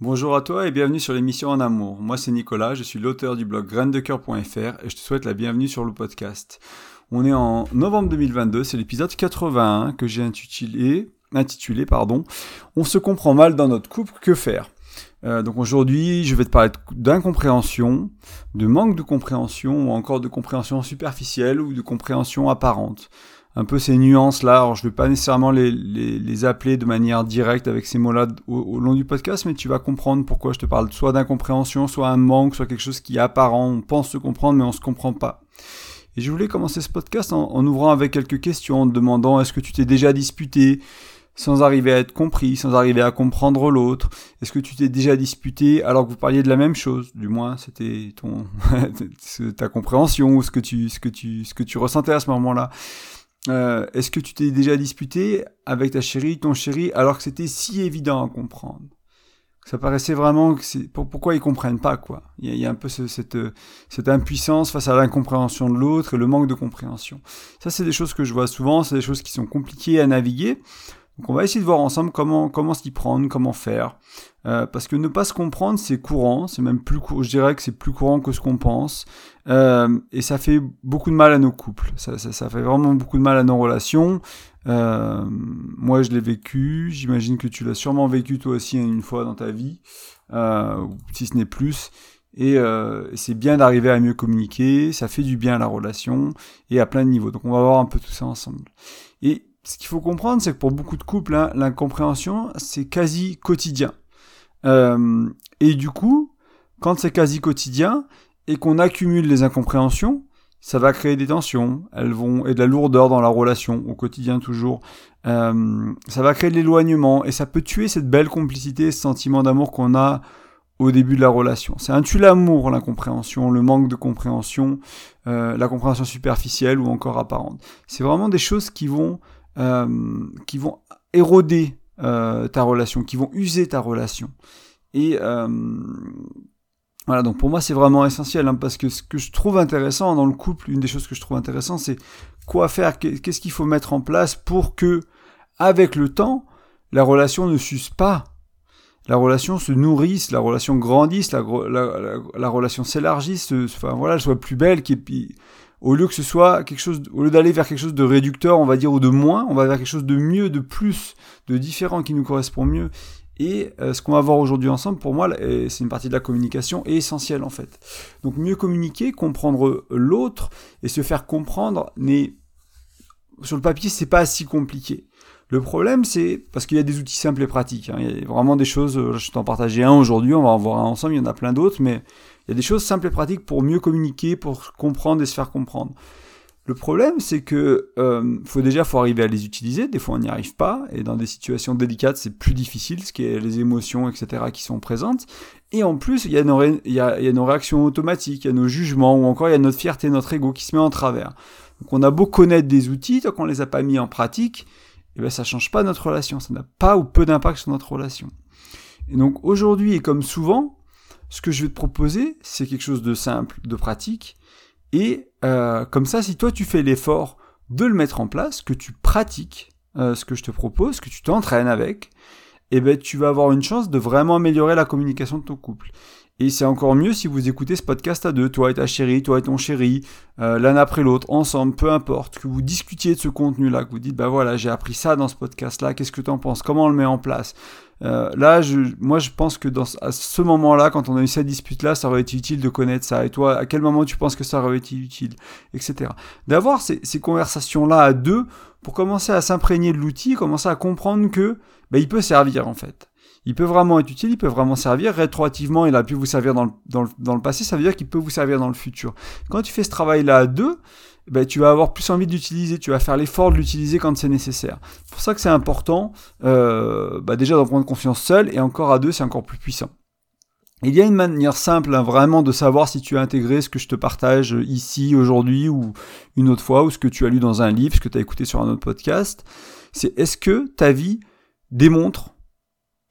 Bonjour à toi et bienvenue sur l'émission En Amour. Moi c'est Nicolas, je suis l'auteur du blog graindecoeur.fr et je te souhaite la bienvenue sur le podcast. On est en novembre 2022, c'est l'épisode 81 que j'ai intitulé, pardon, On se comprend mal dans notre couple, que faire? Euh, donc aujourd'hui, je vais te parler d'incompréhension, de manque de compréhension ou encore de compréhension superficielle ou de compréhension apparente un peu ces nuances-là. Alors, je ne vais pas nécessairement les, les, appeler de manière directe avec ces mots-là au, long du podcast, mais tu vas comprendre pourquoi je te parle soit d'incompréhension, soit un manque, soit quelque chose qui est apparent. On pense se comprendre, mais on se comprend pas. Et je voulais commencer ce podcast en, en ouvrant avec quelques questions, en te demandant est-ce que tu t'es déjà disputé sans arriver à être compris, sans arriver à comprendre l'autre? Est-ce que tu t'es déjà disputé alors que vous parliez de la même chose? Du moins, c'était ton ta compréhension ou ce que tu ce que tu ce que tu ressentais à ce moment-là. Euh, est-ce que tu t'es déjà disputé avec ta chérie, ton chéri, alors que c'était si évident à comprendre? Ça paraissait vraiment que c'est pourquoi ils comprennent pas quoi? Il y a, un peu cette cette impuissance face à l'incompréhension de l'autre et le manque de compréhension. Ça c'est des choses que je vois souvent, c'est des choses qui sont compliquées à naviguer. Donc on va essayer de voir ensemble comment comment s'y prendre, comment faire. Euh, parce que ne pas se comprendre, c'est courant, c'est même plus je dirais que c'est plus courant que ce qu'on pense, euh, et ça fait beaucoup de mal à nos couples, ça, fait vraiment beaucoup de mal à nos relations. Euh, moi, je l'ai vécu, j'imagine que tu l'as sûrement vécu toi aussi une fois dans ta vie, si ce n'est plus. Et c'est bien d'arriver à mieux communiquer, ça fait du bien à la relation et à plein de niveaux. Donc on va voir un peu tout ça ensemble. Ce qu'il faut comprendre, c'est que pour beaucoup de couples, hein, l'incompréhension, c'est quasi quotidien. Euh, et du coup, quand c'est quasi quotidien et qu'on accumule les incompréhensions, ça va créer des tensions, elles vont et de la lourdeur dans la relation au quotidien toujours. Euh, ça va créer de l'éloignement et ça peut tuer cette belle complicité, ce sentiment d'amour qu'on a au début de la relation. C'est un tue l'amour, l'incompréhension, le manque de compréhension, euh, la compréhension superficielle ou encore apparente. C'est vraiment des choses qui vont euh, qui vont éroder euh, ta relation, qui vont user ta relation. Et euh, voilà, donc pour moi c'est vraiment essentiel, hein, parce que ce que je trouve intéressant dans le couple, une des choses que je trouve intéressant, c'est quoi faire, qu'est-ce qu'il faut mettre en place pour que, avec le temps, la relation ne s'use pas, la relation se nourrisse, la relation grandisse, la, la, la, relation s'élargisse, enfin voilà, elle soit plus belle, puis au lieu que ce soit quelque chose, au lieu d'aller vers quelque chose de réducteur, on va dire, ou de moins, on va vers quelque chose de mieux, de plus, de différent qui nous correspond mieux. Et euh, ce qu'on va voir aujourd'hui ensemble, pour moi, c'est une partie de la communication est essentielle en fait. Donc mieux communiquer, comprendre l'autre et se faire comprendre sur le papier c'est pas si compliqué. Le problème c'est parce qu'il y a des outils simples et pratiques. Hein. Il y a vraiment des choses. Euh, je t'en partager un aujourd'hui, on va en voir un ensemble. Il y en a plein d'autres, mais il y a des choses simples et pratiques pour mieux communiquer, pour comprendre et se faire comprendre. Le problème, c'est que euh, faut déjà faut arriver à les utiliser. Des fois, on n'y arrive pas, et dans des situations délicates, c'est plus difficile, ce qui est les émotions, etc., qui sont présentes. Et en plus, il y, a nos, y y a nos réactions automatiques, il y a nos jugements, ou encore il y a notre fierté, notre ego qui se met en travers. Donc, on a beau connaître des outils, tant qu'on les a pas mis en pratique, eh ben ça change pas notre relation, ça n'a pas ou peu d'impact sur notre relation. Et donc aujourd'hui, et comme souvent, ce que je vais te proposer, c'est quelque chose de simple, de pratique. Et euh, comme ça, si toi tu fais l'effort de le mettre en place, que tu pratiques euh, ce que je te propose, que tu t'entraînes avec, eh ben tu vas avoir une chance de vraiment améliorer la communication de ton couple. Et c'est encore mieux si vous écoutez ce podcast à deux, toi et ta chérie, toi et ton chéri, euh, l'un après l'autre, ensemble, peu importe, que vous discutiez de ce contenu-là, que vous dites, bah voilà, j'ai appris ça dans ce podcast-là, qu'est-ce que tu en penses, comment on le met en place? Euh, Là, je, moi, je pense que dans, à ce moment-là, quand on a eu cette dispute-là, ça aurait été utile de connaître ça. Et toi, à quel moment tu penses que ça aurait été utile, etc. D'avoir ces, ces conversations-là à deux pour commencer à s'imprégner de l'outil, commencer à comprendre que bah, il peut servir en fait il peut vraiment être utile, il peut vraiment servir. Rétroactivement, il a pu vous servir dans le, dans le, dans le passé, ça veut dire qu'il peut vous servir dans le futur. Quand tu fais ce travail-là à deux, ben, tu vas avoir plus envie d'utiliser, tu vas faire l'effort de l'utiliser quand c'est nécessaire. C'est pour ça que c'est important, euh, bah déjà d'en prendre confiance seul, et encore à deux, c'est encore plus puissant. Il y a une manière simple hein, vraiment de savoir si tu as intégré ce que je te partage ici aujourd'hui ou une autre fois, ou ce que tu as lu dans un livre, ce que tu as écouté sur un autre podcast. C'est est-ce que ta vie démontre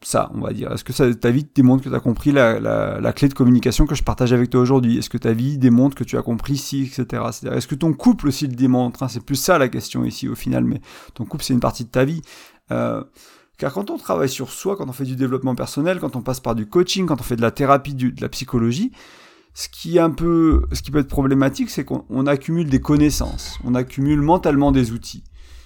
ça, on va dire Est-ce que ça, ta vie démontre que tu as compris la, la, clé de communication que je partage avec toi aujourd'hui? Est-ce que ta vie démontre que tu as compris si, etc. Est-ce que ton couple aussi le démontre hein? C'est plus ça la question ici au final, mais ton couple c'est une partie de ta vie. Euh, Car quand on travaille sur soi, quand on fait du développement personnel, quand on passe par du coaching, quand on fait de la thérapie, de la psychologie, ce qui est un peu, ce qui peut être problématique, c'est qu'on accumule des connaissances, on accumule mentalement des outils,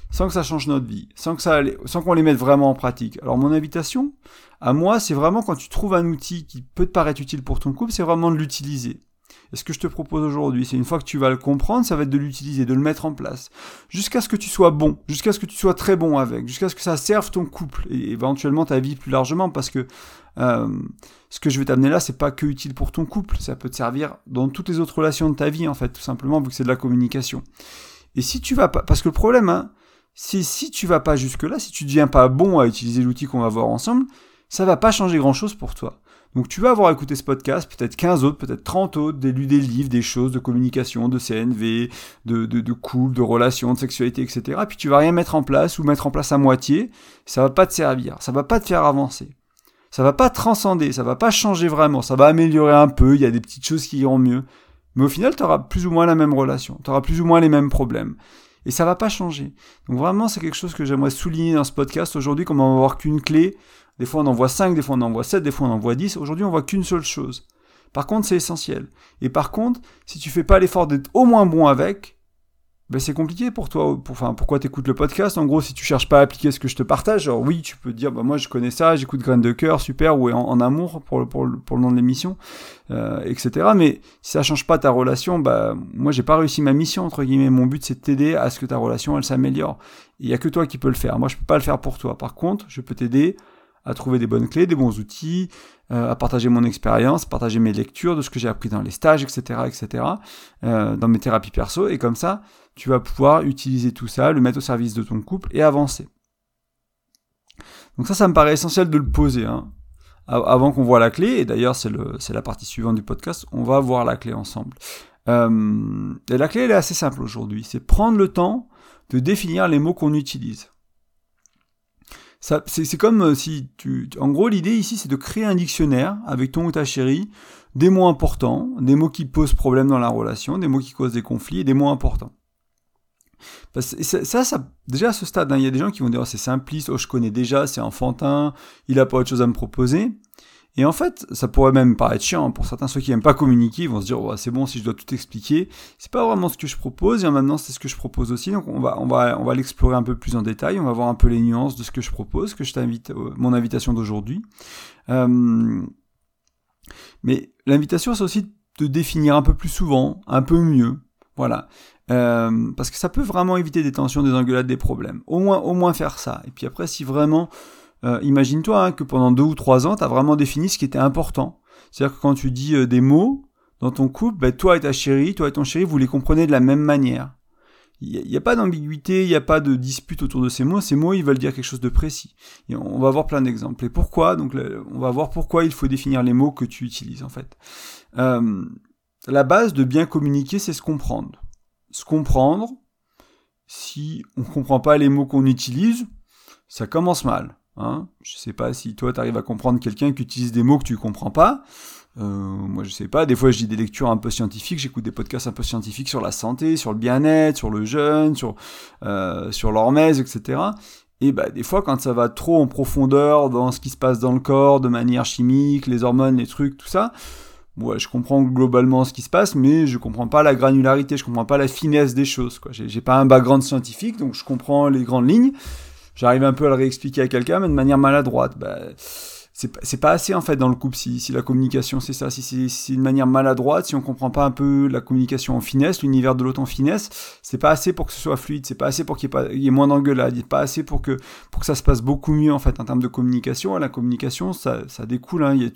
sans que ça change notre vie, sans que ça, sans qu'on les mette vraiment en pratique. Alors mon invitation, à moi, c'est vraiment quand tu trouves un outil qui peut te paraître utile pour ton couple, c'est vraiment de l'utiliser. Et ce que je te propose aujourd'hui, c'est une fois que tu vas le comprendre, ça va être de l'utiliser, de le mettre en place, jusqu'à ce que tu sois bon, jusqu'à ce que tu sois très bon avec, jusqu'à ce que ça serve ton couple et éventuellement ta vie plus largement, parce que euh, ce que je vais t'amener là, c'est pas que utile pour ton couple, ça peut te servir dans toutes les autres relations de ta vie en fait, tout simplement vu que c'est de la communication. Et si tu vas pas, parce que le problème, hein, si tu vas pas jusque là, si tu deviens pas bon à utiliser l'outil qu'on va voir ensemble, ça va pas changer grand chose pour toi. Donc tu vas avoir écouté ce podcast, peut-être 15 autres, peut-être 30 autres, lu des livres, des choses de communication, de CNV, de, de, de couple, de relations, de sexualité, etc. Puis tu vas rien mettre en place ou mettre en place à moitié, ça va pas te servir, ça va pas te faire avancer. Ça va pas transcender, ça va pas changer vraiment, ça va améliorer un peu, il y a des petites choses qui iront mieux. Mais au final, tu auras plus ou moins la même relation, tu auras plus ou moins les mêmes problèmes. Et ça va pas changer. Donc vraiment, c'est quelque chose que j'aimerais souligner dans ce podcast aujourd'hui, comme on va voir qu'une clé, des fois on en voit 5, des fois on en voit 7, des fois on en voit 10. Aujourd'hui on voit qu'une seule chose. Par contre c'est essentiel. Et par contre, si tu fais pas l'effort d'être au moins bon avec, ben c'est compliqué pour toi. Pour, enfin, pourquoi t'écoutes le podcast? En gros, si tu cherches pas à appliquer ce que je te partage, genre oui, tu peux dire, bah moi je connais ça, j'écoute Graines de cœur, super, ou en, amour pour, pour, pour, le nom de l'émission, euh, etc. Mais si ça change pas ta relation, bah moi j'ai pas réussi ma mission entre guillemets. Mon but c'est de t'aider à ce que ta relation elle s'améliore. Il y a que toi qui peux le faire. Moi je peux pas le faire pour toi. Par contre, je peux t'aider à trouver des bonnes clés, des bons outils, euh, à partager mon expérience, partager mes lectures, de ce que j'ai appris dans les stages, etc., etc., euh, dans mes thérapies perso, et comme ça, tu vas pouvoir utiliser tout ça, le mettre au service de ton couple et avancer. Donc ça, ça me paraît essentiel de le poser, hein, avant qu'on voit la clé, et d'ailleurs c'est la partie suivante du podcast, on va voir la clé ensemble. Euh, et la clé, elle est assez simple aujourd'hui, c'est prendre le temps de définir les mots qu'on utilise c'est comme euh, si tu, en gros, l'idée ici, c'est de créer un dictionnaire avec ton ou ta chérie, des mots importants, des mots qui posent problème dans la relation, des mots qui causent des conflits, et des mots importants. ça, ça, déjà à ce stade, hein, il y a des gens qui vont dire oh, c'est simpliste, oh je connais déjà, c'est enfantin, il a pas autre chose à me proposer. Et en fait, ça pourrait même paraître chiant pour certains, ceux qui n'aiment pas communiquer, vont se dire c'est bon si je dois tout expliquer. C'est pas vraiment ce que je propose, et maintenant c'est ce que je propose aussi. Donc on va, on va, on va l'explorer un peu plus en détail, on va voir un peu les nuances de ce que je propose, que je t'invite, euh, mon invitation d'aujourd'hui. Euh, mais l'invitation, c'est aussi de définir un peu plus souvent, un peu mieux. Voilà. Euh, parce que ça peut vraiment éviter des tensions, des engueulades, des problèmes. Au moins, au moins faire ça. Et puis après, si vraiment euh, imagine-toi hein, que pendant deux ou trois ans, tu as vraiment défini ce qui était important. C'est-à-dire que quand tu dis euh, des mots dans ton couple, ben, toi et ta chérie, toi et ton chéri, vous les comprenez de la même manière. Il n'y a, pas d'ambiguïté, il n'y a pas de dispute autour de ces mots. Ces mots, ils veulent dire quelque chose de précis. On va voir plein d'exemples. Et pourquoi? Donc, on va voir pourquoi il faut définir les mots que tu utilises en fait. Euh, la base de bien communiquer, c'est se comprendre. Se comprendre. Si on ne comprend pas les mots qu'on utilise, ça commence mal. Hein je sais pas si toi tu arrives à comprendre quelqu'un qui utilise des mots que tu comprends pas. Euh, moi je sais pas, des fois je dis des lectures un peu scientifiques, j'écoute des podcasts un peu scientifiques sur la santé, sur le bien-être, sur le jeûne, sur, euh, sur l'hormèse, etc. Et bah des fois quand ça va trop en profondeur dans ce qui se passe dans le corps, de manière chimique, les hormones, les trucs, tout ça, ouais, je comprends globalement ce qui se passe, mais je comprends pas la granularité, je comprends pas la finesse des choses. Quoi. J'ai, j'ai pas un background scientifique, donc je comprends les grandes lignes j'arrive un peu à le réexpliquer à quelqu'un, mais de manière maladroite. Bah, c'est pas assez en fait dans le couple si, si la communication c'est ça, si c'est une manière maladroite, si on comprend pas un peu la communication en finesse, l'univers de l'autre en finesse, c'est pas assez pour que ce soit fluide, c'est pas assez pour qu'il y, ait moins d'engueulade, c'est pas assez pour que, pour que ça se passe beaucoup mieux en fait en termes de communication. la communication ça, ça découle, hein, y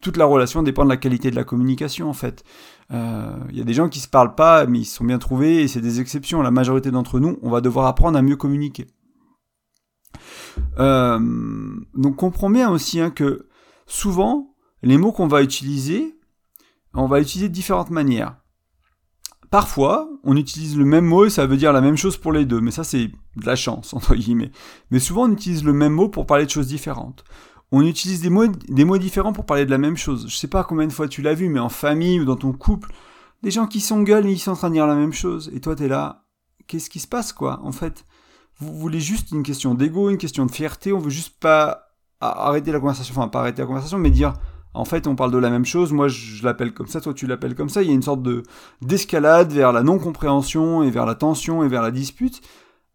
toute la relation dépend de la qualité de la communication en fait. Euh, il y a des gens qui se parlent pas mais ils sont bien trouvés et c'est des exceptions. La majorité d'entre nous, on va devoir apprendre à mieux communiquer. Euh, donc comprends bien aussi hein, que souvent, les mots qu'on va utiliser, on va utiliser de différentes manières. Parfois, on utilise le même mot et ça veut dire la même chose pour les deux, mais ça c'est de la chance, entre guillemets. Mais souvent, on utilise le même mot pour parler de choses différentes. On utilise des mots, des mots différents pour parler de la même chose. Je sais pas combien de fois tu l'as vu, mais en famille ou dans ton couple, des gens qui s'engueulent et ils sont en train de dire la même chose. Et toi, t'es là, qu'est-ce qui se passe, quoi, en fait? Vous voulez juste une question d'ego, une question de fierté, on veut juste pas arrêter la conversation, enfin pas arrêter la conversation, mais dire en fait on parle de la même chose, moi je l'appelle comme ça, toi tu l'appelles comme ça, il y a une sorte de d'escalade vers la non-compréhension et vers la tension et vers la dispute,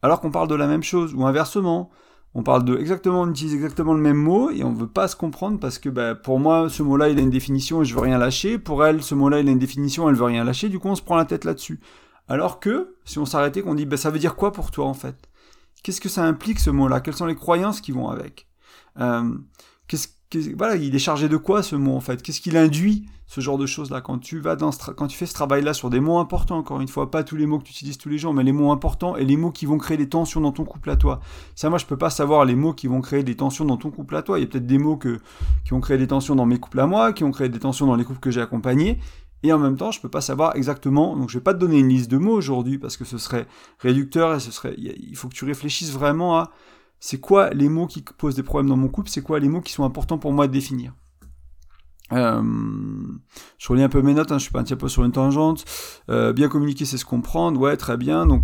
alors qu'on parle de la même chose, ou inversement. On parle de exactement, on utilise exactement le même mot et on veut pas se comprendre parce que bah, pour moi ce mot-là il a une définition et je veux rien lâcher. Pour elle ce mot-là il a une définition, elle veut rien lâcher. Du coup on se prend la tête là-dessus. Alors que si on s'arrêtait, qu'on dit bah, ça veut dire quoi pour toi en fait? Qu'est-ce que ça implique ce mot-là? Quelles sont les croyances qui vont avec? Euh, il est chargé de quoi ce mot en fait? Qu'est-ce qu'il induit ce genre de choses là quand tu vas quand tu fais ce travail là sur des mots importants encore une fois pas tous les mots que tu utilises tous les jours mais les mots importants et les mots qui vont créer des tensions dans ton couple à toi. Ça moi je peux pas savoir les mots qui vont créer des tensions dans ton couple à toi. Il y a peut-être des mots qui ont créé des tensions dans mes couples à moi qui ont créé des tensions dans les couples que j'ai accompagnés et en même temps, je peux pas savoir exactement. Donc, je vais pas te donner une liste de mots aujourd'hui parce que ce serait réducteur et ce serait. Il faut que tu réfléchisses vraiment à c'est quoi les mots qui posent des problèmes dans mon couple, c'est quoi les mots qui sont importants pour moi de définir. Euh, je relis un peu mes notes, hein, je suis pas un petit peu sur une tangente. Euh, bien communiquer, c'est se comprendre, ouais, très bien. Donc,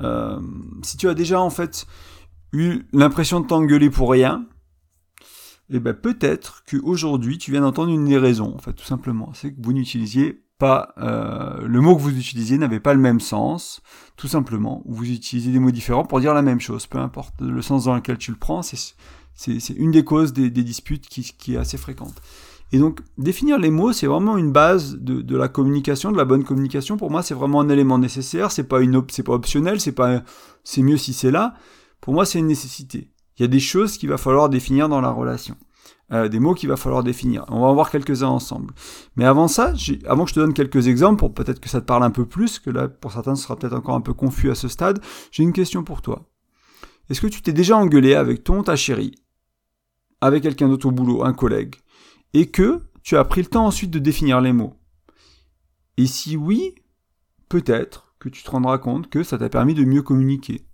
euh, si tu as déjà en fait eu l'impression de t'engueuler pour rien, eh ben peut-être qu'aujourd'hui tu viens d'entendre une des raisons, en fait, tout simplement. C'est que vous n'utilisiez pas euh, le mot que vous utilisiez n'avait pas le même sens, tout simplement. Ou vous utilisez des mots différents pour dire la même chose, peu importe le sens dans lequel tu le prends. C'est une des causes des, disputes qui, qui, est assez fréquente. Et donc définir les mots, c'est vraiment une base de, de, la communication, de la bonne communication. Pour moi, c'est vraiment un élément nécessaire. C'est pas une c'est pas optionnel. C'est pas c'est mieux si c'est là. Pour moi, c'est une nécessité. Il y a des choses qu'il va falloir définir dans la relation. Euh, des mots qu'il va falloir définir. On va en voir quelques-uns ensemble. Mais avant ça, avant que je te donne quelques exemples, pour peut-être que ça te parle un peu plus, que là, pour certains, ce sera peut-être encore un peu confus à ce stade, j'ai une question pour toi. Est-ce que tu t'es déjà engueulé avec ton, ta chérie, avec quelqu'un d'autre au boulot, un collègue, et que tu as pris le temps ensuite de définir les mots? Et si oui, peut-être que tu te rendras compte que ça t'a permis de mieux communiquer.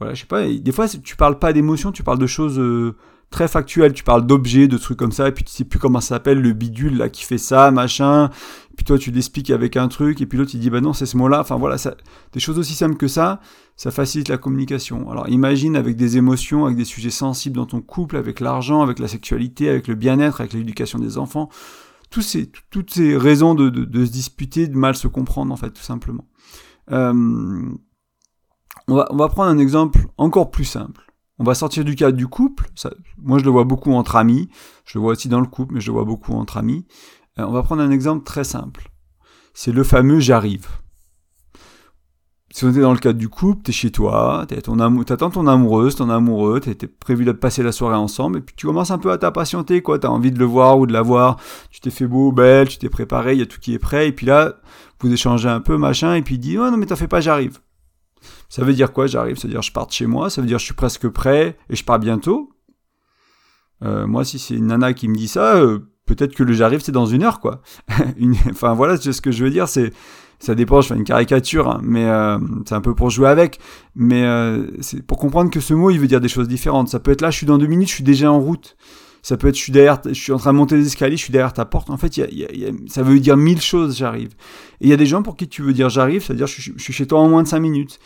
Voilà, je sais pas, des fois tu parles pas d'émotions, tu parles de choses euh, très factuelles, tu parles d'objets, de trucs comme ça, et puis tu sais plus comment ça s'appelle, le bidule là qui fait ça, machin, puis toi tu l'expliques avec un truc, et puis l'autre il dit bah non c'est ce mot-là, enfin voilà, ça, des choses aussi simples que ça, ça facilite la communication. Alors imagine avec des émotions, avec des sujets sensibles dans ton couple, avec l'argent, avec la sexualité, avec le bien-être, avec l'éducation des enfants, tous ces, toutes ces raisons de, de, de, se disputer, de mal se comprendre en fait tout simplement. Euh, on va, prendre un exemple encore plus simple. On va sortir du cadre du couple. moi, je le vois beaucoup entre amis. Je le vois aussi dans le couple, mais je le vois beaucoup entre amis. Euh, on va prendre un exemple très simple. C'est le fameux j'arrive. Si on était dans le cadre du couple, t'es chez toi, t'attends ton amoureuse, ton amoureux, t'es prévu de passer la soirée ensemble, et puis tu commences un peu à t'impatienter, quoi. T'as envie de le voir ou de la voir. Tu t'es fait beau, belle, tu t'es préparé, il y a tout qui est prêt, et puis là, vous échangez un peu, machin, et puis il dit, oh non mais t'en fais pas, j'arrive. Ça veut dire quoi? J'arrive, ça veut dire je pars de chez moi, ça veut dire je suis presque prêt et je pars bientôt. Euh, moi, si c'est une nana qui me dit ça, euh, peut-être que le j'arrive c'est dans une heure, quoi. Enfin voilà, ce que je veux dire, c'est ça dépend, je fais une caricature, hein, mais euh, c'est un peu pour jouer avec, mais c'est pour comprendre que ce mot il veut dire des choses différentes. Ça peut être là, je suis dans deux minutes, je suis déjà en route. Ça peut être je suis derrière, je suis en train de monter les escaliers, je suis derrière ta porte. En fait, ça veut dire mille choses, j'arrive. Et il y a des gens pour qui tu veux dire j'arrive, c'est-à-dire je, suis chez toi en moins de cinq minutes.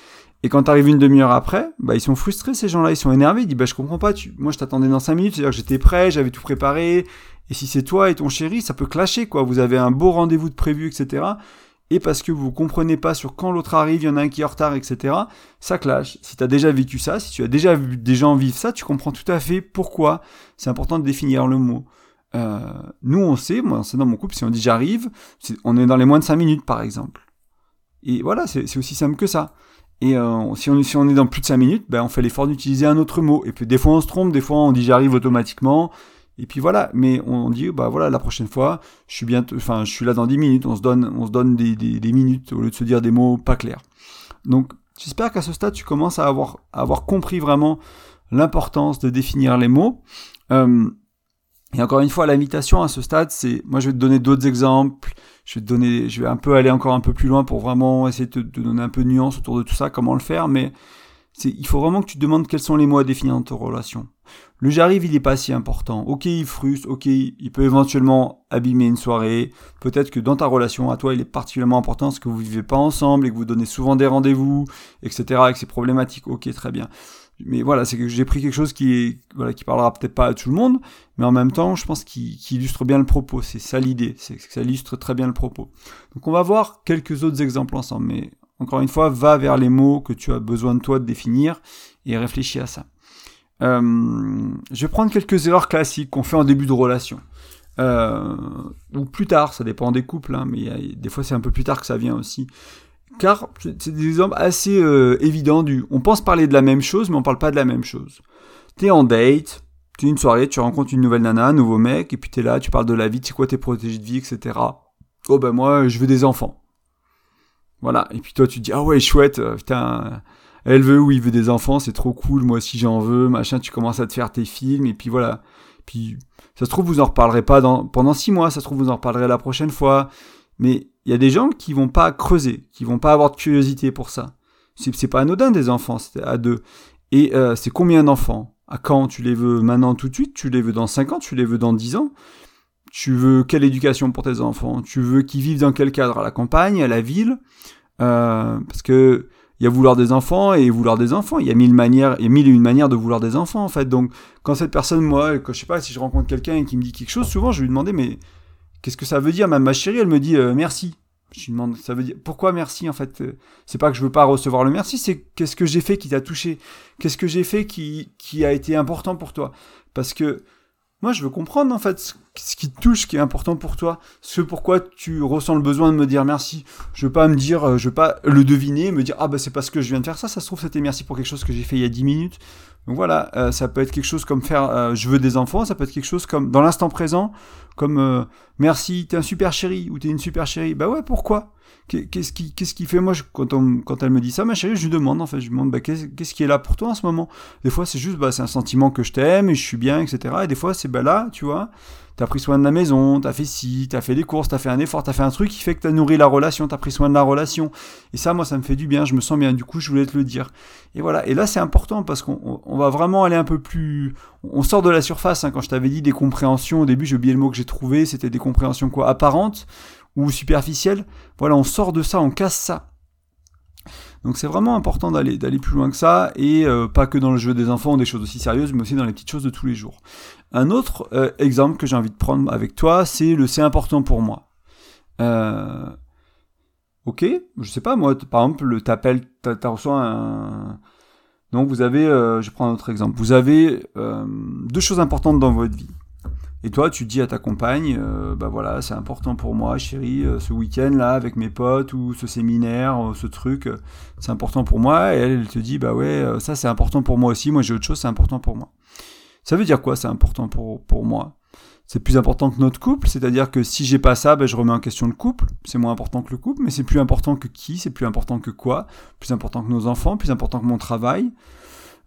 Et quand tu arrives une demi-heure après, bah, ils sont frustrés, ces gens-là, ils sont énervés, ils disent, bah, je comprends pas, tu... moi, je t'attendais dans 5 minutes, c'est-à-dire que j'étais prêt, j'avais tout préparé, et si c'est toi et ton chéri, ça peut clasher, quoi, vous avez un beau rendez-vous de prévu, etc., et parce que vous comprenez pas sur quand l'autre arrive, il y en a un qui est en retard, etc., ça clash. Si tu as déjà vécu ça, si tu as déjà vu des gens vivre ça, tu comprends tout à fait pourquoi c'est important de définir le mot. Euh, nous, on sait, moi, c'est dans mon couple, si on dit j'arrive, on est dans les moins de 5 minutes, par exemple. Et voilà, c'est aussi simple que ça. Et euh, si, on, si on est dans plus de 5 minutes, ben, on fait l'effort d'utiliser un autre mot. Et puis des fois on se trompe, des fois on dit j'arrive automatiquement. Et puis voilà, mais on dit bah voilà la prochaine fois, je suis bien, enfin je suis là dans 10 minutes. On se donne, on se donne des, des, minutes au lieu de se dire des mots pas clairs. Donc j'espère qu'à ce stade tu commences à avoir, à avoir compris vraiment l'importance de définir les mots. Euh, et encore une fois, l'invitation à ce stade, c'est, moi je vais te donner d'autres exemples, je vais te donner, je vais un peu aller encore un peu plus loin pour vraiment essayer de te donner un peu de nuance autour de tout ça, comment le faire, mais il faut vraiment que tu te demandes quels sont les mots à définir dans ta relation. Le j'arrive, il n'est pas si important. Ok, il frustre, ok, il peut éventuellement abîmer une soirée. Peut-être que dans ta relation, à toi, il est particulièrement important parce que vous vivez pas ensemble et que vous donnez souvent des rendez-vous, etc. et que c'est problématique. Ok, très bien. Mais voilà, c'est que j'ai pris quelque chose qui voilà, qui parlera peut-être pas à tout le monde, mais en même temps, je pense qu'il illustre bien le propos. C'est ça l'idée, c'est que ça illustre très bien le propos. Donc on va voir quelques autres exemples ensemble, encore une fois, va vers les mots que tu as besoin de toi de définir et réfléchis à ça. Euh, je vais prendre quelques erreurs classiques qu'on fait en début de relation. Euh, ou plus tard, ça dépend des couples, hein, mais des fois c'est un peu plus tard que ça vient aussi. Car c'est des exemples assez euh, évidents du on pense parler de la même chose, mais on parle pas de la même chose. T'es en date, t'es une soirée, tu rencontres une nouvelle nana, un nouveau mec, et puis t'es là, tu parles de la vie, c'est quoi tes protégés de vie, etc. Oh ben moi, je veux des enfants. Voilà. Et puis toi, tu dis, ah ouais, chouette, euh, putain, elle veut ou il veut des enfants, c'est trop cool, moi aussi j'en veux, machin, tu commences à te faire tes films, et puis voilà. Puis, ça se trouve, vous en reparlerez pas pendant six mois, ça se trouve, vous en reparlerez la prochaine fois. Mais il y a des gens qui vont pas creuser, qui vont pas avoir de curiosité pour ça. C'est pas anodin des enfants, c'est à deux. Et euh, c'est combien d'enfants? À quand Tu les veux? Maintenant tout de suite Tu les veux dans cinq ans Tu les veux dans dix ans? Tu veux quelle éducation pour tes enfants? Tu veux qu'ils vivent dans quel cadre? À la campagne À la ville? Euh, Parce que il y a vouloir des enfants et vouloir des enfants. Il y a mille manières, et mille et une manières de vouloir des enfants en fait. Donc quand cette personne, moi, quand, je sais pas, si je rencontre quelqu'un qui me dit quelque chose, souvent je lui demande mais qu'est-ce que ça veut dire? Même ma chérie, elle me dit euh, merci. Je lui demande, ça veut dire pourquoi merci en fait? C'est pas que je veux pas recevoir le merci, c'est qu'est-ce que j'ai fait qui t'a touché? Qu'est-ce que j'ai fait qui qui a été important pour toi? Parce que moi, je veux comprendre en fait ce qui te touche, ce qui est important pour toi, ce pourquoi tu ressens le besoin de me dire merci. Je veux pas me dire, euh, je veux pas le deviner, me dire ah bah c'est parce que je viens de faire ça. Ça se trouve c'était merci pour quelque chose que j'ai fait il y a 10 minutes. Donc voilà, euh, ça peut être quelque chose comme faire euh, je veux des enfants, ça peut être quelque chose comme dans l'instant présent, comme merci, t'es un super chéri ou t'es une super chérie. Bah ouais, pourquoi? Qu'est-ce qui, fait moi quand, elle me dit ça, ma chérie, je lui demande en fait, je lui demande bah, qu'est-ce, qui est là pour toi en ce moment? Des fois c'est juste bah c'est un sentiment que je t'aime et je suis bien, etc. Et des fois c'est bah là, tu vois, t'as pris soin de la maison, t'as fait ci, t'as fait des courses, t'as fait un effort, t'as fait un truc qui fait que t'as nourri la relation, t'as pris soin de la relation. Et ça, moi, ça me fait du bien, je me sens bien. Du coup, je voulais te le dire. Et voilà. Et là, c'est important parce qu'on on va vraiment aller un peu plus. On sort de la surface. Hein. Quand je t'avais dit des compréhensions au début, j'ai oublié le mot que j'ai trouvé. C'était des compréhensions quoi, apparentes ou superficielles. Voilà, on sort de ça, on casse ça. Donc c'est vraiment important d'aller d'aller plus loin que ça et euh, pas que dans le jeu des enfants des choses aussi sérieuses, mais aussi dans les petites choses de tous les jours. Un autre euh, exemple que j'ai envie de prendre avec toi, c'est le c'est important pour moi. Euh, ok, je sais pas moi, par exemple, t'appelles, t'as reçu un donc vous avez, je prends un autre exemple, vous avez deux choses importantes dans votre vie. Et toi, tu dis à ta compagne, euh, bah voilà, c'est important pour moi, chérie, euh, ce week-end là avec mes potes ou ce séminaire, euh, ce truc, c'est important pour moi. Et elle, elle te dit, bah ouais, ça c'est important pour moi aussi. Moi j'ai autre chose, c'est important pour moi. Ça veut dire quoi C'est important pour moi? C'est plus important que notre couple, c'est-à-dire que si j'ai pas ça, bah, je remets en question le couple. C'est moins important que le couple, mais c'est plus important que qui C'est plus important que quoi? Plus important que nos enfants, plus important que mon travail?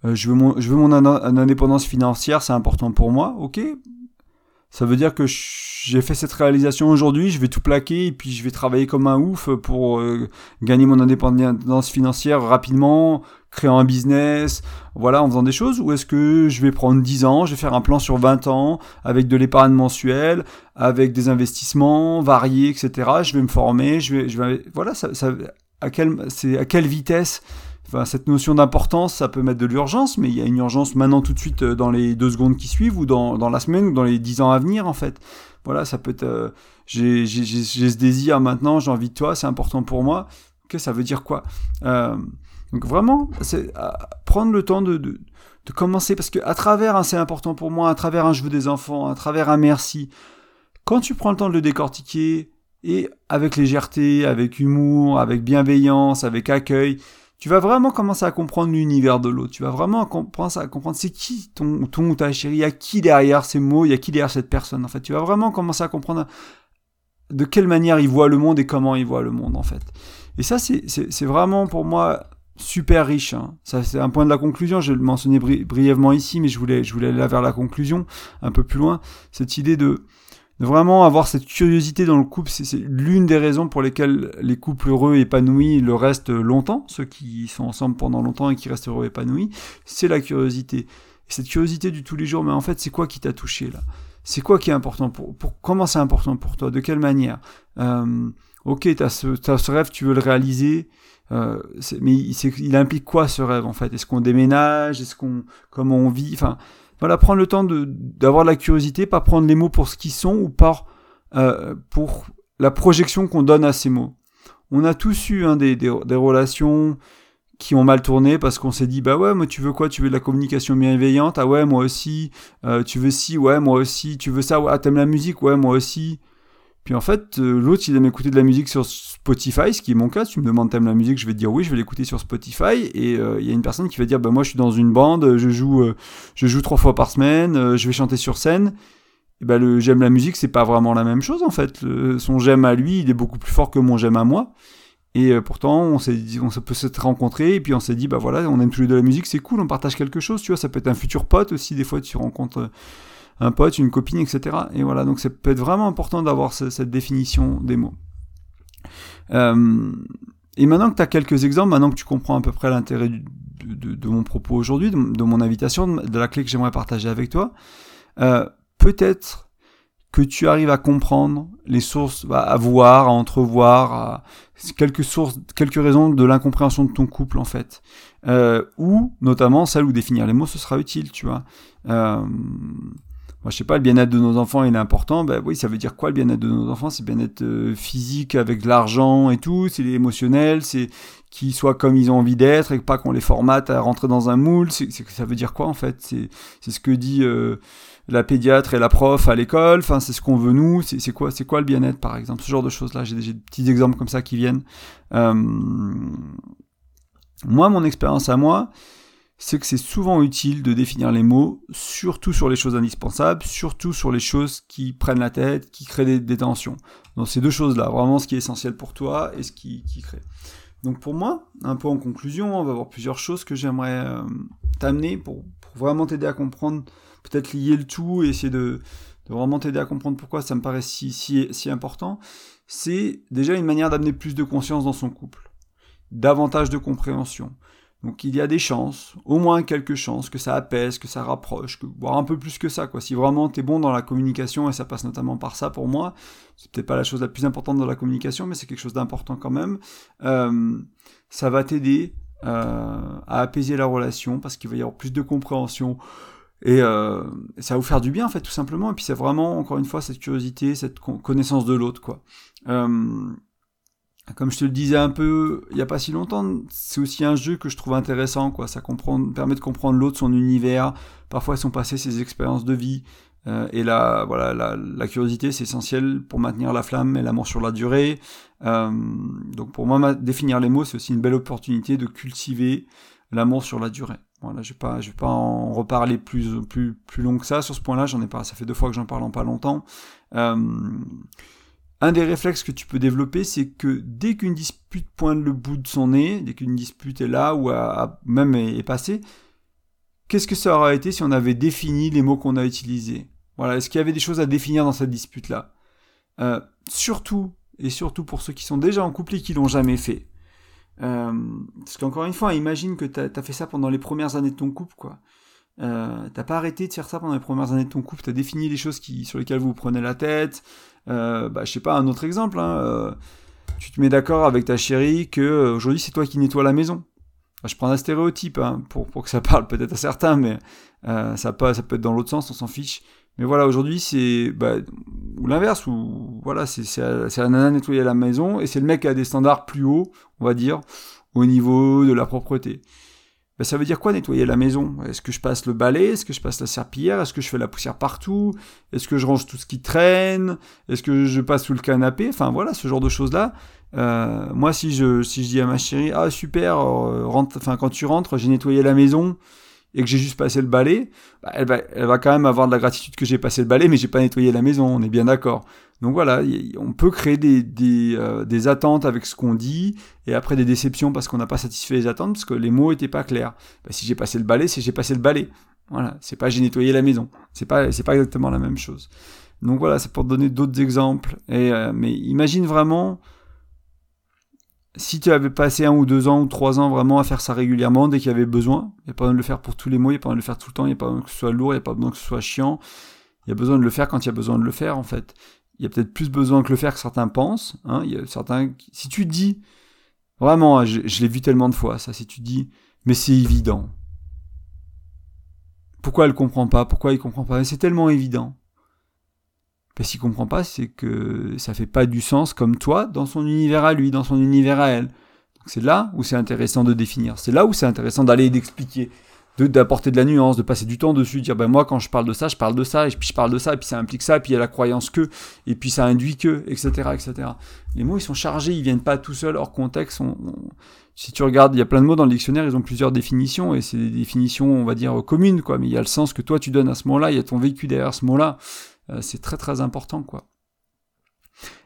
je veux mon indépendance financière, c'est important pour moi, ok ça veut dire que j'ai fait cette réalisation aujourd'hui, je vais tout plaquer et puis je vais travailler comme un ouf pour euh, gagner mon indépendance financière rapidement, créer un business, voilà, en faisant des choses Ou est-ce que je vais prendre 10 ans, je vais faire un plan sur 20 ans avec de l'épargne mensuelle, avec des investissements variés, etc. Je vais me former, je vais, je vais voilà, ça, ça à quelle, c'est à quelle vitesse Cette notion d'importance, ça peut mettre de l'urgence, mais il y a une urgence maintenant tout de suite euh, dans les deux secondes qui suivent, ou dans, dans la semaine, ou dans les dix ans à venir, en fait. Voilà, ça peut être... Euh, j'ai ce désir maintenant, j'ai envie de toi, c'est important pour moi. Ok, ça veut dire quoi? Euh, Donc vraiment, c'est prendre le temps de, de, de commencer, parce que à travers un c'est important pour moi, à travers un je veux des enfants, à travers un merci, quand tu prends le temps de le décortiquer, et avec légèreté, avec humour, avec bienveillance, avec accueil, tu vas vraiment commencer à comprendre l'univers de l'autre. Tu vas vraiment commencer à comprendre c'est qui ton, ton ou ta chérie, il y a qui derrière ces mots, il y a qui derrière cette personne. En fait, tu vas vraiment commencer à comprendre de quelle manière il voit le monde et comment il voit le monde, en fait. Et ça, c'est vraiment pour moi super riche. Hein. Ça, c'est un point de la conclusion. Je le mentionnais brièvement ici, mais je voulais, je voulais aller vers la conclusion un peu plus loin. Cette idée de de vraiment avoir cette curiosité dans le couple. C'est l'une des raisons pour lesquelles les couples heureux épanouis le restent longtemps, ceux qui sont ensemble pendant longtemps et qui restent heureux épanouis, c'est la curiosité. Et cette curiosité du tous les jours, mais en fait, c'est quoi qui t'a touché là? C'est quoi qui est important pour, pour comment c'est important pour toi? De quelle manière? Euh, Ok, t'as ce, as ce rêve, tu veux le réaliser. Euh, mais il, il, implique quoi ce rêve en fait? Est-ce qu'on déménage? Est-ce qu'on comment on vit? Enfin, voilà, prendre le temps d'avoir de, la curiosité, pas prendre les mots pour ce qu'ils sont ou par euh, pour la projection qu'on donne à ces mots. On a tous eu hein, des, des, relations qui ont mal tourné parce qu'on s'est dit bah ouais moi tu veux quoi? Tu veux de la communication bienveillante? Ah ouais moi aussi. Euh, tu veux ci? Ouais moi aussi. Tu veux ça? Ah t'aimes la musique? Ouais moi aussi puis en fait, euh, l'autre, il aime écouter de la musique sur Spotify, ce qui est mon cas. Tu me demandes t'aimes la musique, je vais te dire oui, je vais l'écouter sur Spotify. Et euh, il y a une personne qui va dire bah moi je suis dans une bande, je joue, euh, je joue trois fois par semaine, je vais chanter sur scène. Et ben le j'aime la musique, c'est pas vraiment la même chose en fait. son j'aime à lui, il est beaucoup plus fort que mon j'aime à moi. Et pourtant, on s'est dit, on peut se rencontrer et puis on s'est dit bah voilà, on aime tous les deux la musique, c'est cool, on partage quelque chose, tu vois. Ça peut être un futur pote aussi. Des fois, tu rencontres un pote, une copine, etc. Et voilà, donc ça peut être vraiment important d'avoir cette définition des mots. Euh, et maintenant que tu as quelques exemples, maintenant que tu comprends à peu près l'intérêt de, mon propos aujourd'hui, de, mon invitation, de la clé que j'aimerais partager avec toi, euh, peut-être que tu arrives à comprendre les sources, à voir, à entrevoir, quelques sources, quelques raisons de l'incompréhension de ton couple en fait, euh, ou notamment celle où définir les mots ce sera utile, tu vois. Moi, je sais pas, le bien-être de nos enfants, il est important. Ben oui, ça veut dire quoi le bien-être de nos enfants? C'est bien-être euh, physique avec de l'argent et tout, c'est émotionnel, c'est qu'ils soient comme ils ont envie d'être et pas qu'on les formate à rentrer dans un moule. Ça veut dire quoi en fait? C'est, ce que dit euh, la pédiatre et la prof à l'école. Enfin, c'est ce qu'on veut nous. C'est, c'est quoi, c'est quoi le bien-être par exemple? Ce genre de choses là. J'ai des, petits exemples comme ça qui viennent. Euh, moi, mon expérience à moi, c'est que c'est souvent utile de définir les mots, surtout sur les choses indispensables, surtout sur les choses qui prennent la tête, qui créent des, tensions. Donc ces deux choses-là, vraiment ce qui est essentiel pour toi et ce qui, crée. Donc pour moi, un peu en conclusion, on va voir plusieurs choses que j'aimerais euh, t'amener pour, vraiment t'aider à comprendre, peut-être lier le tout et essayer de, vraiment t'aider à comprendre pourquoi ça me paraît si, si, si important. C'est déjà une manière d'amener plus de conscience dans son couple, davantage de compréhension donc il y a des chances, au moins quelques chances, que ça apaise, que ça rapproche, que, voire un peu plus que ça. Quoi. Si vraiment tu es bon dans la communication, et ça passe notamment par ça pour moi, c'est peut-être pas la chose la plus importante dans la communication, mais c'est quelque chose d'important quand même, euh, ça va t'aider euh, à apaiser la relation, parce qu'il va y avoir plus de compréhension, et euh, ça va vous faire du bien en fait tout simplement, et puis c'est vraiment, encore une fois, cette curiosité, cette connaissance de l'autre. quoi comme je te le disais un peu il n'y a pas si longtemps, c'est aussi un jeu que je trouve intéressant. Quoi. Ça permet de comprendre l'autre, son univers, parfois son passé, ses expériences de vie. Euh, et là, voilà, la, curiosité, c'est essentiel pour maintenir la flamme et l'amour sur la durée. Euh, donc pour moi, définir les mots, c'est aussi une belle opportunité de cultiver l'amour sur la durée. Voilà, je vais vais pas en reparler plus, plus, plus long que ça sur ce point-là. J'en ai pas, ça fait deux fois que j'en parle en pas longtemps. Euh, un des réflexes que tu peux développer, c'est que dès qu'une dispute pointe le bout de son nez, dès qu'une dispute est là ou même est, passée, qu'est-ce que ça aurait été si on avait défini les mots qu'on a utilisés? Voilà, est-ce qu'il y avait des choses à définir dans cette dispute-là? Euh, Surtout, et surtout pour ceux qui sont déjà en couple et qui l'ont jamais fait. Euh, parce qu'encore une fois, imagine que tu as, fait ça pendant les premières années de ton couple, quoi. Euh, t'as pas arrêté de faire ça pendant les premières années de ton couple, t'as défini les choses qui, sur lesquelles vous prenez la tête, euh, bah, je sais pas, un autre exemple. Hein, euh, tu te mets d'accord avec ta chérie que euh, aujourd'hui c'est toi qui nettoies la maison. je prends un stéréotype hein, pour, pour que ça parle peut-être à certains, mais ça, pas, ça peut être dans l'autre sens, on s'en fiche. Mais voilà, aujourd'hui c'est bah, ou l'inverse, ou voilà, c'est la nana nettoyer la maison et c'est le mec qui a des standards plus hauts, on va dire, au niveau de la propreté. Ben, ça veut dire quoi nettoyer la maison? Est-ce que je passe le balai? Est-ce que je passe la serpillière? Est-ce que je fais la poussière partout? Est-ce que je range tout ce qui traîne? Est-ce que je passe sous le canapé? Enfin voilà, ce genre de choses-là. Euh, moi, si je, si je dis à ma chérie, ah super, euh, enfin quand tu rentres, j'ai nettoyé la maison et que j'ai juste passé le balai, bah, elle, va, quand même avoir de la gratitude que j'ai passé le balai, mais j'ai pas nettoyé la maison. On est bien d'accord. Donc voilà, on peut créer euh, des attentes avec ce qu'on dit, et après des déceptions parce qu'on n'a pas satisfait les attentes, parce que les mots étaient pas clairs. Bah, si j'ai passé le balai, c'est j'ai passé le balai. Voilà, c'est pas j'ai nettoyé la maison. C'est pas, c'est pas exactement la même chose. Donc voilà, c'est pour donner d'autres exemples. Et, euh, mais imagine vraiment si tu avais passé un ou deux ans ou trois ans vraiment à faire ça régulièrement dès qu'il y avait besoin. Il n'y a pas besoin de le faire pour tous les mois, il n'y a pas besoin de le faire tout le temps, il n'y a pas besoin que ce soit lourd, il n'y a pas besoin que ce soit chiant. Il y a besoin de le faire quand il y a besoin de le faire en fait. Il y a peut-être plus besoin de le faire que certains pensent. Hein. Y a certains, si tu dis, vraiment, hein, je, l'ai vu tellement de fois ça, si tu dis, mais c'est évident. Pourquoi elle comprend pas? Pourquoi il comprend pas? C'est tellement évident. Parce qu'il comprend pas, c'est que ça fait pas du sens comme toi dans son univers à lui, dans son univers à elle. C'est là où c'est intéressant de définir. C'est là où c'est intéressant d'aller et d'expliquer, d'apporter de, la nuance, de passer du temps dessus, de dire ben moi quand je parle de ça, je parle de ça, et puis je parle de ça, et puis ça implique ça, et puis il y a la croyance que, et puis ça induit que, etc., etc. Les mots ils sont chargés, ils viennent pas tout seuls hors contexte. si tu regardes, il y a plein de mots dans le dictionnaire, ils ont plusieurs définitions, et c'est des définitions, on va dire, communes, quoi. Mais il y a le sens que toi tu donnes à ce mot-là, il y a ton vécu derrière ce mot-là. Euh, c'est très très important quoi.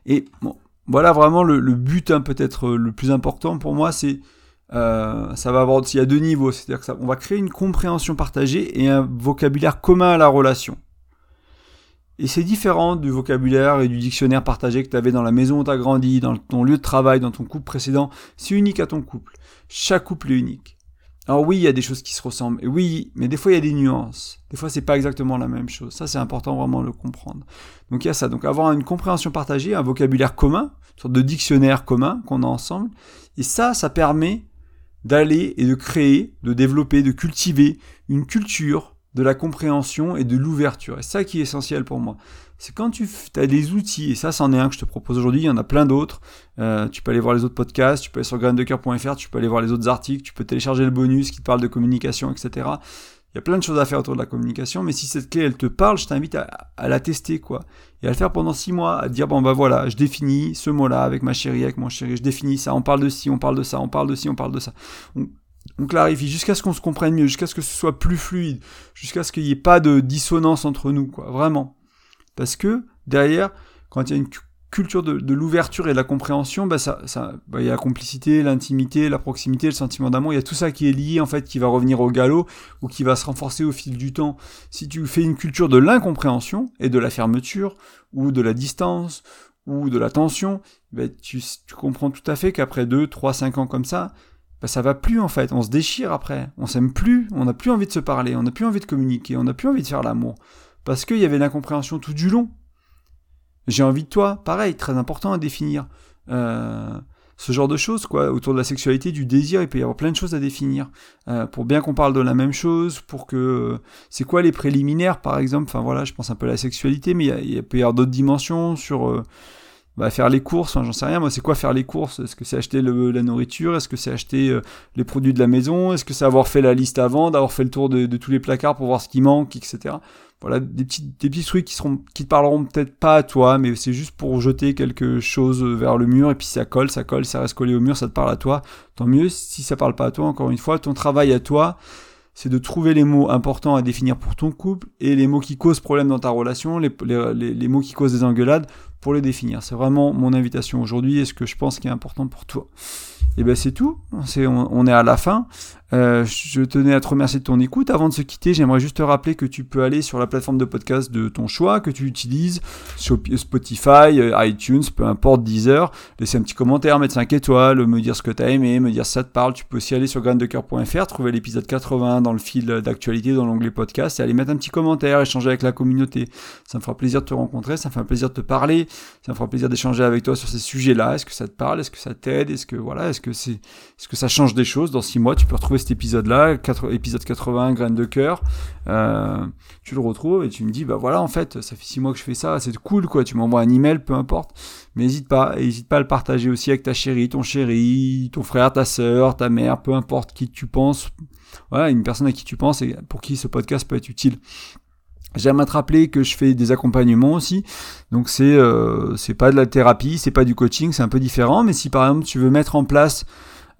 Et bon, voilà vraiment le, but hein, peut-être euh, le plus important pour moi, c'est euh, ça va avoir il y a deux niveaux, c'est-à-dire que ça, on va créer une compréhension partagée et un vocabulaire commun à la relation. Et c'est différent du vocabulaire et du dictionnaire partagé que tu avais dans la maison où tu as grandi, dans ton lieu de travail, dans ton couple précédent. C'est unique à ton couple. Chaque couple est unique. Alors oui, il y a des choses qui se ressemblent, et oui, mais des fois il y a des nuances. Des fois c'est pas exactement la même chose. Ça c'est important vraiment de le comprendre. Donc il y a ça. Donc avoir une compréhension partagée, un vocabulaire commun, une sorte de dictionnaire commun qu'on a ensemble. Et ça, ça permet d'aller et de créer, de développer, de cultiver une culture de la compréhension et de l'ouverture. Et ça qui est essentiel pour moi c'est quand tu as des outils, et ça c'en est un que je te propose aujourd'hui, il y en a plein d'autres, euh, tu peux aller voir les autres podcasts, tu peux aller sur graindecoeur.fr, tu peux aller voir les autres articles, tu peux télécharger le bonus qui te parle de communication, etc. Il y a plein de choses à faire autour de la communication, mais si cette clé elle te parle, je t'invite à, la tester quoi, et à le faire pendant six mois, à dire bon bah voilà, je définis ce mot-là avec ma chérie, avec mon chéri, je définis ça, on parle de ci, on parle de ça, on parle de ci, on parle de ça. On, clarifie jusqu'à ce qu'on se comprenne mieux, jusqu'à ce que ce soit plus fluide, jusqu'à ce qu'il n'y ait pas de dissonance entre nous quoi, vraiment. Parce que derrière, quand il y a une culture de, l'ouverture et de la compréhension, bah ça, bah il y a la complicité, l'intimité, la proximité, le sentiment d'amour, il y a tout ça qui est lié en fait, qui va revenir au galop ou qui va se renforcer au fil du temps. Si tu fais une culture de l'incompréhension et de la fermeture ou de la distance ou de la tension, bah tu, tu comprends tout à fait qu'après 2, 3, 5 ans comme ça, bah ça va plus en fait, on se déchire après, on s'aime plus, on n'a plus envie de se parler, on n'a plus envie de communiquer, on n'a plus envie de faire l'amour parce qu'il y avait l'incompréhension tout du long. J'ai envie de toi, pareil, très important à définir. Euh, ce genre de choses, quoi, autour de la sexualité, du désir, il peut y avoir plein de choses à définir. Euh, pour bien qu'on parle de la même chose, pour que... c'est quoi les préliminaires, par exemple? Enfin voilà, je pense un peu à la sexualité, mais il, peut y avoir d'autres dimensions sur... Euh, bah, faire les courses, j'en sais rien, moi c'est quoi faire les courses? Est-ce que c'est acheter la nourriture? Est-ce que c'est acheter les produits de la maison? Est-ce que c'est avoir fait la liste avant, d'avoir fait le tour de, tous les placards pour voir ce qui manque, etc voilà des petits des petits trucs qui seront qui te parleront peut-être pas à toi mais c'est juste pour jeter quelque chose vers le mur et puis ça colle ça colle ça reste collé au mur ça te parle à toi tant mieux si ça parle pas à toi encore une fois ton travail à toi c'est de trouver les mots importants à définir pour ton couple et les mots qui causent problème dans ta relation, les, les, les mots qui causent des engueulades, pour les définir. C'est vraiment mon invitation aujourd'hui et ce que je pense qui est important pour toi. Et ben c'est tout, on, est à la fin. Euh, je tenais à te remercier de ton écoute. Avant de se quitter, j'aimerais juste te rappeler que tu peux aller sur la plateforme de podcast de ton choix, que tu utilises, Spotify, euh, iTunes, peu importe, Deezer, laisser un petit commentaire, mettre 5 étoiles, me dire ce que tu as aimé, me dire ça te parle. Tu peux aussi aller sur graindecoeur.fr, trouver l'épisode 80 dans le fil d'actualité, dans l'onglet podcast, et aller mettre un petit commentaire, échanger avec la communauté. Ça me fera plaisir de te rencontrer, ça me fera plaisir de te parler, ça me fera plaisir d'échanger avec toi sur ces sujets-là. Est-ce que ça te parle? Est-ce que ça t'aide? Est-ce que voilà Est-ce que c'est Est-ce que ça change des choses? Dans six mois, tu peux retrouver cet épisode-là, épisode 80, graines de cœur. Euh, tu le retrouves et tu me dis bah voilà en fait ça fait six mois que je fais ça, c'est cool quoi. Tu m'envoies un email, peu importe. Mais n'hésite pas, n'hésite pas à le partager aussi avec ta chérie, ton chéri, ton frère, ta sœur, ta mère, peu importe qui tu penses. Voilà, une personne à qui tu penses et pour qui ce podcast peut être utile. J'aime te rappeler que je fais des accompagnements aussi. Donc c'est euh, c'est pas de la thérapie, c'est pas du coaching, c'est un peu différent. Mais si par exemple tu veux mettre en place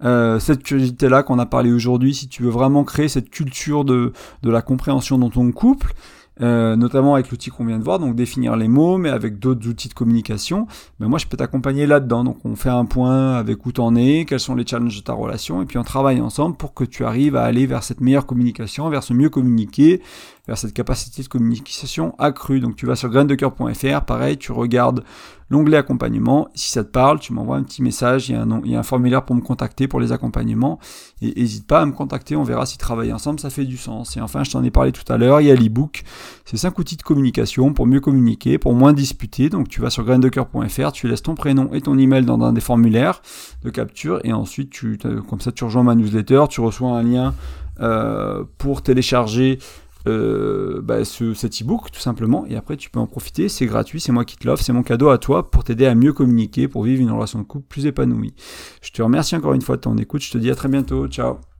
euh, cette curiosité là qu'on a parlé aujourd'hui, si tu veux vraiment créer cette culture de, de la compréhension dans ton couple, euh, notamment avec l'outil qu'on vient de voir, donc définir les mots, mais avec d'autres outils de communication, ben moi je peux t'accompagner là-dedans. Donc on fait un point avec où t'en es, quels sont les challenges de ta relation, et puis on travaille ensemble pour que tu arrives à aller vers cette meilleure communication, vers ce mieux communiquer, vers cette capacité de communication accrue. Donc tu vas sur graindecoeur.fr, pareil, tu regardes l'onglet accompagnement. Si ça te parle, tu m'envoies un petit message, il y, a un, formulaire pour me contacter pour les accompagnements. Et n'hésite pas à me contacter, on verra si travailler ensemble, ça fait du sens. Et enfin, je t'en ai parlé tout à l'heure, il y a l'ebook. C'est 5 outils de communication pour mieux communiquer, pour moins disputer. Donc tu vas sur graindecoeur.fr, tu laisses ton prénom et ton email dans un des formulaires de capture et ensuite tu, comme ça tu rejoins ma newsletter, tu reçois un lien euh, pour télécharger euh, bah, ce, cet e-book tout simplement. Et après tu peux en profiter, c'est gratuit, c'est moi qui te l'offre, c'est mon cadeau à toi pour t'aider à mieux communiquer, pour vivre une relation de couple plus épanouie. Je te remercie encore une fois de ton écoute, je te dis à très bientôt, ciao